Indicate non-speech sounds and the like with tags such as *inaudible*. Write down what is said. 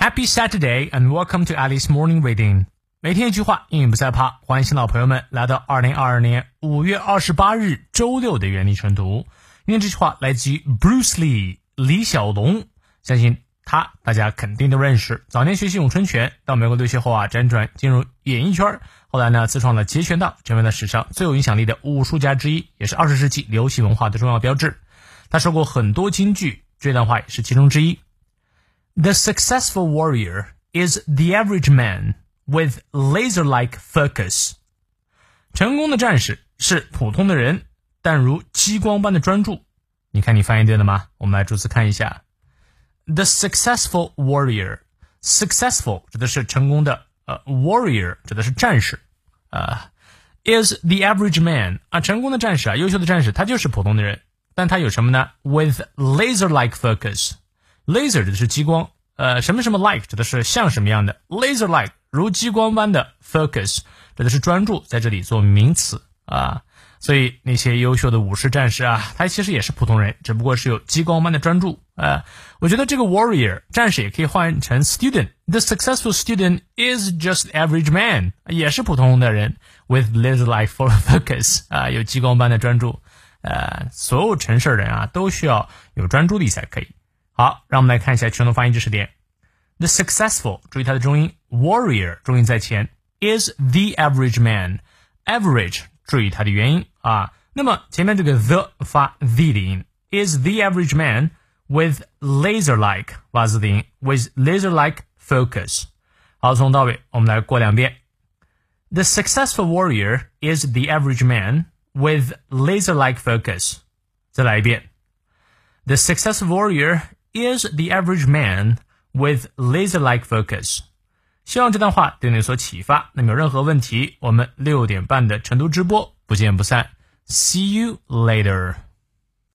Happy Saturday and welcome to Alice Morning Reading。每天一句话，英语不再怕。欢迎新老朋友们来到二零二二年五月二十八日周六的原力晨读。今天这句话来自于 Bruce Lee 李小龙，相信他大家肯定都认识。早年学习咏春拳，到美国留学后啊，辗转进入演艺圈，后来呢自创了截拳道，成为了史上最有影响力的武术家之一，也是二十世纪流行文化的重要标志。他说过很多金句，这段话也是其中之一。The successful warrior is the average man with laser-like focus. 成功的战士是普通的人，但如激光般的专注。你看，你翻译对了吗？我们来逐字看一下。The successful warrior。Successful 指的是成功的，呃，warrior 指的是战士，啊，is the average man 啊，成功的战士啊，优秀的战士，他就是普通的人，但他有什么呢？With laser-like focus Laser 指的是激光，呃，什么什么 like 指的是像什么样的，laser like 如激光般的 focus 指的是专注，在这里做名词啊。所以那些优秀的武士战士啊，他其实也是普通人，只不过是有激光般的专注啊。我觉得这个 warrior 战士也可以换成 student。The successful student is just average man，也是普通的人，with laser like for *laughs* focus 啊，有激光般的专注。呃，所有成事人啊，都需要有专注力才可以。好，让我们来看一下全读发音知识点。The successful，注意它的重音；warrior，重音在前；is the average man。average，注意它的元音啊。那么前面这个 the 发 the 的音，is the average man with laser-like 发字的音，with laser-like focus。好，从头到尾我们来过两遍。The successful warrior is the average man with laser-like focus。再来一遍。The successful warrior is the average man with laser-like focus? focus。希望这段话对你有所启发。那么有任何问题，我们六点半的成都直播不见不散。See you later.